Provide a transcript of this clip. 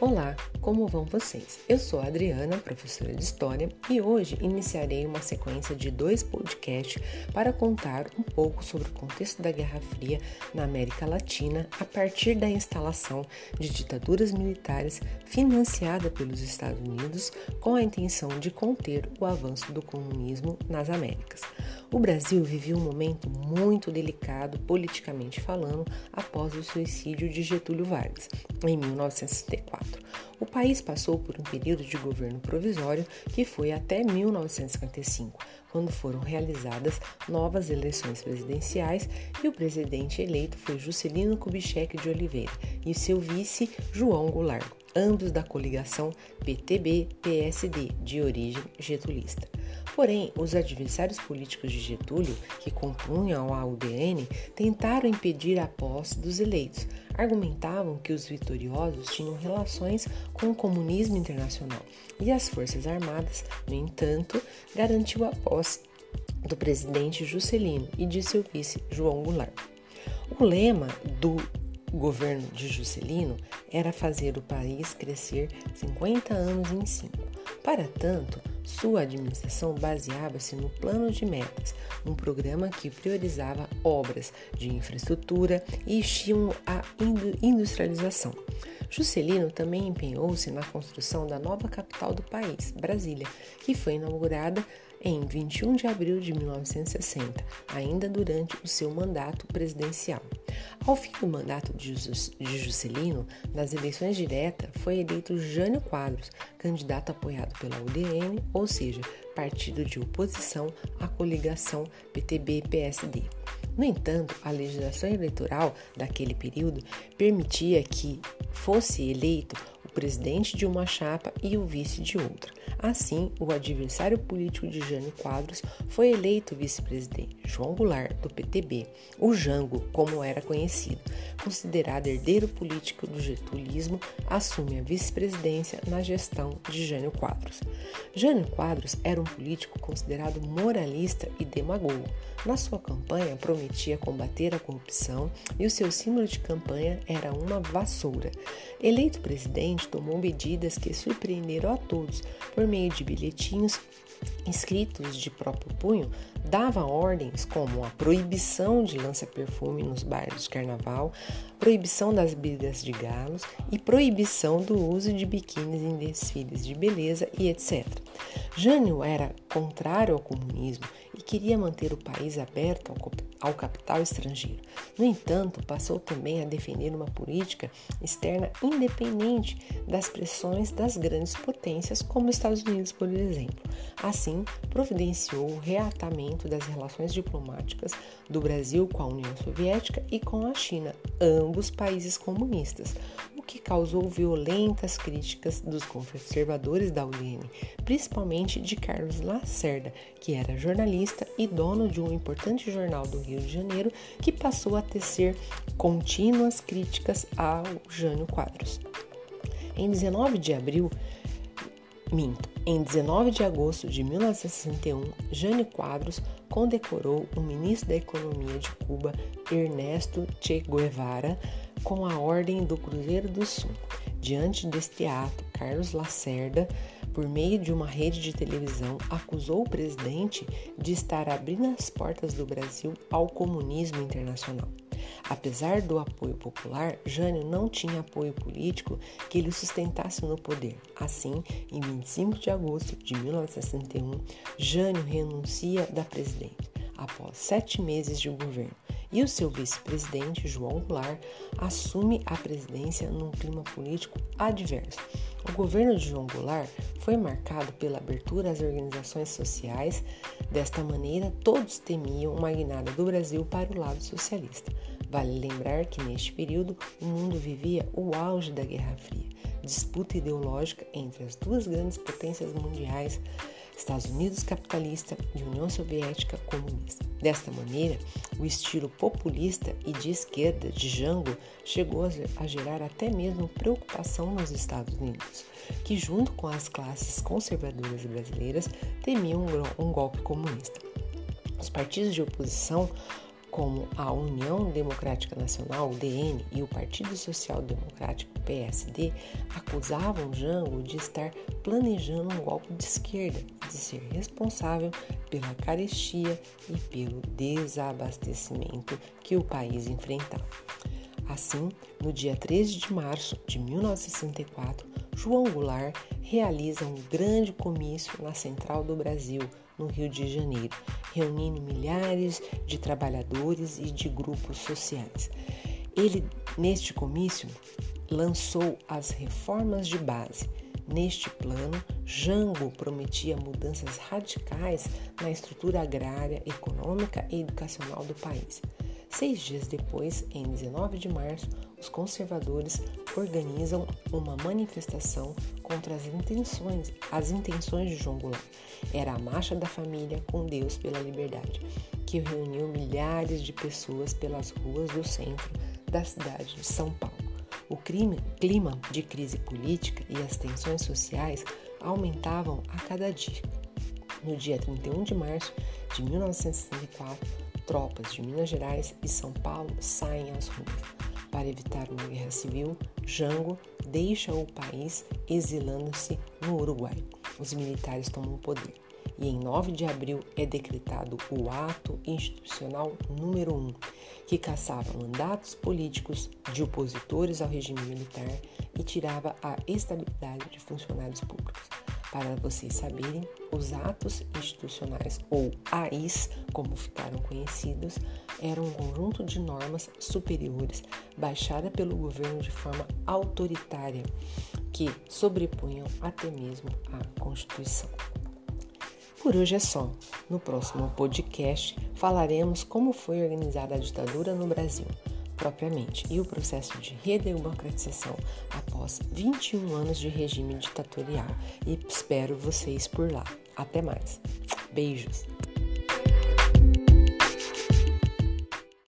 Olá, como vão vocês? Eu sou a Adriana, professora de História, e hoje iniciarei uma sequência de dois podcasts para contar um pouco sobre o contexto da Guerra Fria na América Latina a partir da instalação de ditaduras militares financiada pelos Estados Unidos com a intenção de conter o avanço do comunismo nas Américas. O Brasil viveu um momento muito delicado politicamente falando após o suicídio de Getúlio Vargas em 1964. O país passou por um período de governo provisório que foi até 1955, quando foram realizadas novas eleições presidenciais e o presidente eleito foi Juscelino Kubitschek de Oliveira e seu vice João Goulart, ambos da coligação PTB-PSD de origem getulista. Porém, os adversários políticos de Getúlio, que compunham a UDN, tentaram impedir a posse dos eleitos. Argumentavam que os vitoriosos tinham relações com o comunismo internacional e as Forças Armadas, no entanto, garantiu a posse do presidente Juscelino e de seu vice João Goulart. O lema do governo de Juscelino era fazer o país crescer 50 anos em 5. Para tanto, sua administração baseava-se no Plano de Metas, um programa que priorizava obras de infraestrutura e estímulo à industrialização. Juscelino também empenhou-se na construção da nova capital do país, Brasília, que foi inaugurada em 21 de abril de 1960, ainda durante o seu mandato presidencial. Ao fim do mandato de Juscelino, nas eleições diretas, foi eleito Jânio Quadros, candidato apoiado pela UDN, ou seja, partido de oposição à coligação PTB-PSD. No entanto, a legislação eleitoral daquele período permitia que fosse eleito presidente de uma chapa e o vice de outra. Assim, o adversário político de Jânio Quadros foi eleito vice-presidente, João Goulart, do PTB, o Jango, como era conhecido. Considerado herdeiro político do getulismo, assume a vice-presidência na gestão de Jânio Quadros. Jânio Quadros era um político considerado moralista e demagogo. Na sua campanha, prometia combater a corrupção e o seu símbolo de campanha era uma vassoura. Eleito presidente, tomou medidas que surpreenderam a todos por meio de bilhetinhos escritos de próprio punho, dava ordens como a proibição de lança-perfume nos bairros de carnaval, proibição das brigas de galos e proibição do uso de biquínis em desfiles de beleza e etc. Jânio era contrário ao comunismo e queria manter o país aberto ao capital estrangeiro. No entanto, passou também a defender uma política externa independente das pressões das grandes potências, como os Estados Unidos, por exemplo. Assim, providenciou o reatamento das relações diplomáticas do Brasil com a União Soviética e com a China, ambos países comunistas, que causou violentas críticas dos conservadores da UDN, principalmente de Carlos Lacerda, que era jornalista e dono de um importante jornal do Rio de Janeiro, que passou a tecer contínuas críticas ao Jânio Quadros. Em 19 de abril, minto, em 19 de agosto de 1961, Jânio Quadros condecorou o ministro da Economia de Cuba, Ernesto Che Guevara, com a Ordem do Cruzeiro do Sul. Diante deste ato, Carlos Lacerda por meio de uma rede de televisão, acusou o presidente de estar abrindo as portas do Brasil ao comunismo internacional. Apesar do apoio popular, Jânio não tinha apoio político que ele sustentasse no poder. Assim, em 25 de agosto de 1961, Jânio renuncia da presidência após sete meses de governo e o seu vice-presidente, João Goulart, assume a presidência num clima político adverso. O governo de João Goulart foi marcado pela abertura às organizações sociais. Desta maneira, todos temiam uma guinada do Brasil para o lado socialista. Vale lembrar que neste período o mundo vivia o auge da Guerra Fria, disputa ideológica entre as duas grandes potências mundiais Estados Unidos capitalista e União Soviética comunista. Desta maneira, o estilo populista e de esquerda de Jango chegou a gerar até mesmo preocupação nos Estados Unidos, que, junto com as classes conservadoras brasileiras, temiam um golpe comunista. Os partidos de oposição como a União Democrática Nacional, UDN, e o Partido Social Democrático, PSD, acusavam Jango de estar planejando um golpe de esquerda, de ser responsável pela carestia e pelo desabastecimento que o país enfrentava. Assim, no dia 13 de março de 1964, João Goulart realiza um grande comício na Central do Brasil, no Rio de Janeiro, reunindo milhares de trabalhadores e de grupos sociais. Ele, neste comício, lançou as reformas de base. Neste plano, Jango prometia mudanças radicais na estrutura agrária, econômica e educacional do país. Seis dias depois, em 19 de março, os conservadores organizam uma manifestação contra as intenções, as intenções de João Goulart. Era a Marcha da Família com Deus pela Liberdade, que reuniu milhares de pessoas pelas ruas do centro da cidade de São Paulo. O crime, clima de crise política e as tensões sociais aumentavam a cada dia. No dia 31 de março de 1964, tropas de Minas Gerais e São Paulo saem às ruas. Para evitar uma guerra civil, Jango deixa o país exilando-se no Uruguai. Os militares tomam o poder e em 9 de abril é decretado o Ato Institucional número 1, que caçava mandatos políticos de opositores ao regime militar e tirava a estabilidade de funcionários públicos. Para vocês saberem, os atos institucionais, ou AIs, como ficaram conhecidos, eram um conjunto de normas superiores baixada pelo governo de forma autoritária, que sobrepunham até mesmo a Constituição. Por hoje é só. No próximo podcast falaremos como foi organizada a ditadura no Brasil propriamente e o processo de redemocratização após 21 anos de regime ditatorial. E espero vocês por lá. Até mais. Beijos.